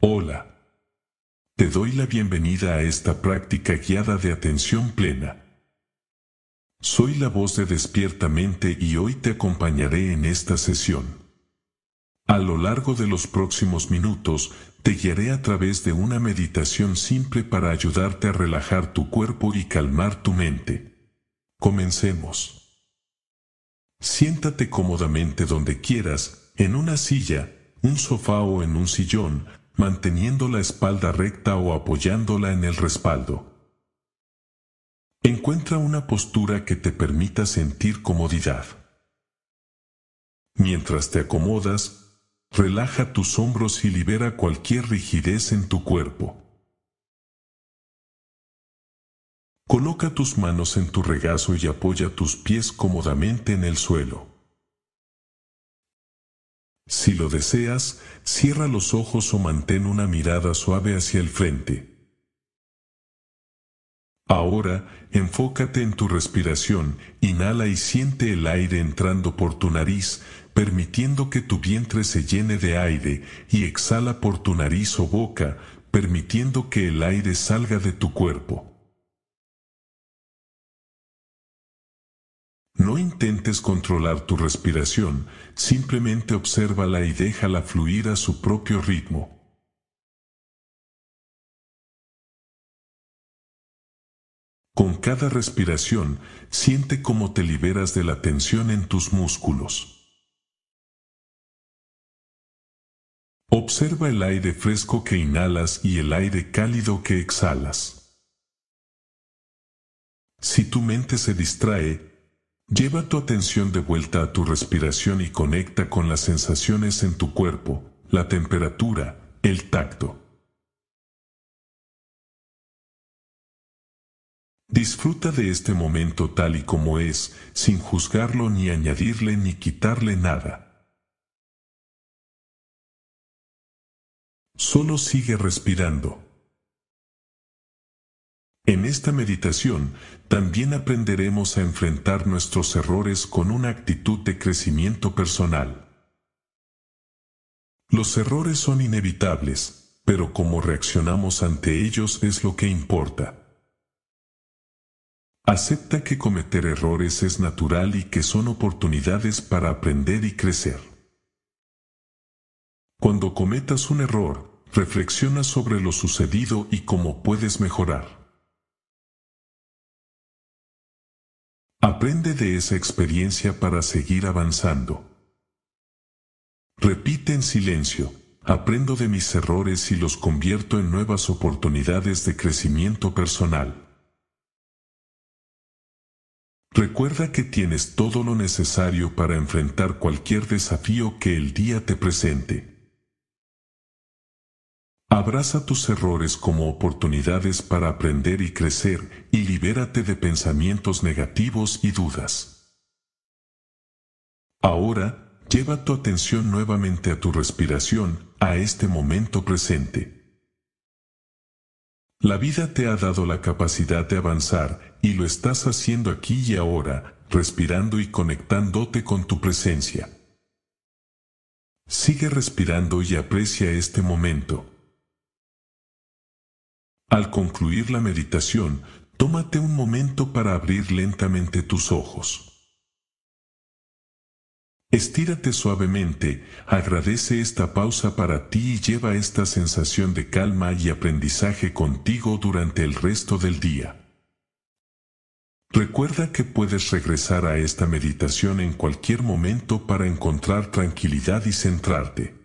Hola. Te doy la bienvenida a esta práctica guiada de atención plena. Soy la voz de Despiertamente y hoy te acompañaré en esta sesión. A lo largo de los próximos minutos, te guiaré a través de una meditación simple para ayudarte a relajar tu cuerpo y calmar tu mente. Comencemos. Siéntate cómodamente donde quieras, en una silla, un sofá o en un sillón, manteniendo la espalda recta o apoyándola en el respaldo. Encuentra una postura que te permita sentir comodidad. Mientras te acomodas, relaja tus hombros y libera cualquier rigidez en tu cuerpo. Coloca tus manos en tu regazo y apoya tus pies cómodamente en el suelo. Si lo deseas, cierra los ojos o mantén una mirada suave hacia el frente. Ahora, enfócate en tu respiración, inhala y siente el aire entrando por tu nariz, permitiendo que tu vientre se llene de aire, y exhala por tu nariz o boca, permitiendo que el aire salga de tu cuerpo. No intentes controlar tu respiración, simplemente obsérvala y déjala fluir a su propio ritmo. Con cada respiración, siente cómo te liberas de la tensión en tus músculos. Observa el aire fresco que inhalas y el aire cálido que exhalas. Si tu mente se distrae, Lleva tu atención de vuelta a tu respiración y conecta con las sensaciones en tu cuerpo, la temperatura, el tacto. Disfruta de este momento tal y como es, sin juzgarlo ni añadirle ni quitarle nada. Solo sigue respirando. En esta meditación también aprenderemos a enfrentar nuestros errores con una actitud de crecimiento personal. Los errores son inevitables, pero cómo reaccionamos ante ellos es lo que importa. Acepta que cometer errores es natural y que son oportunidades para aprender y crecer. Cuando cometas un error, reflexiona sobre lo sucedido y cómo puedes mejorar. Aprende de esa experiencia para seguir avanzando. Repite en silencio, aprendo de mis errores y los convierto en nuevas oportunidades de crecimiento personal. Recuerda que tienes todo lo necesario para enfrentar cualquier desafío que el día te presente. Abraza tus errores como oportunidades para aprender y crecer y libérate de pensamientos negativos y dudas. Ahora, lleva tu atención nuevamente a tu respiración, a este momento presente. La vida te ha dado la capacidad de avanzar y lo estás haciendo aquí y ahora, respirando y conectándote con tu presencia. Sigue respirando y aprecia este momento. Al concluir la meditación, tómate un momento para abrir lentamente tus ojos. Estírate suavemente, agradece esta pausa para ti y lleva esta sensación de calma y aprendizaje contigo durante el resto del día. Recuerda que puedes regresar a esta meditación en cualquier momento para encontrar tranquilidad y centrarte.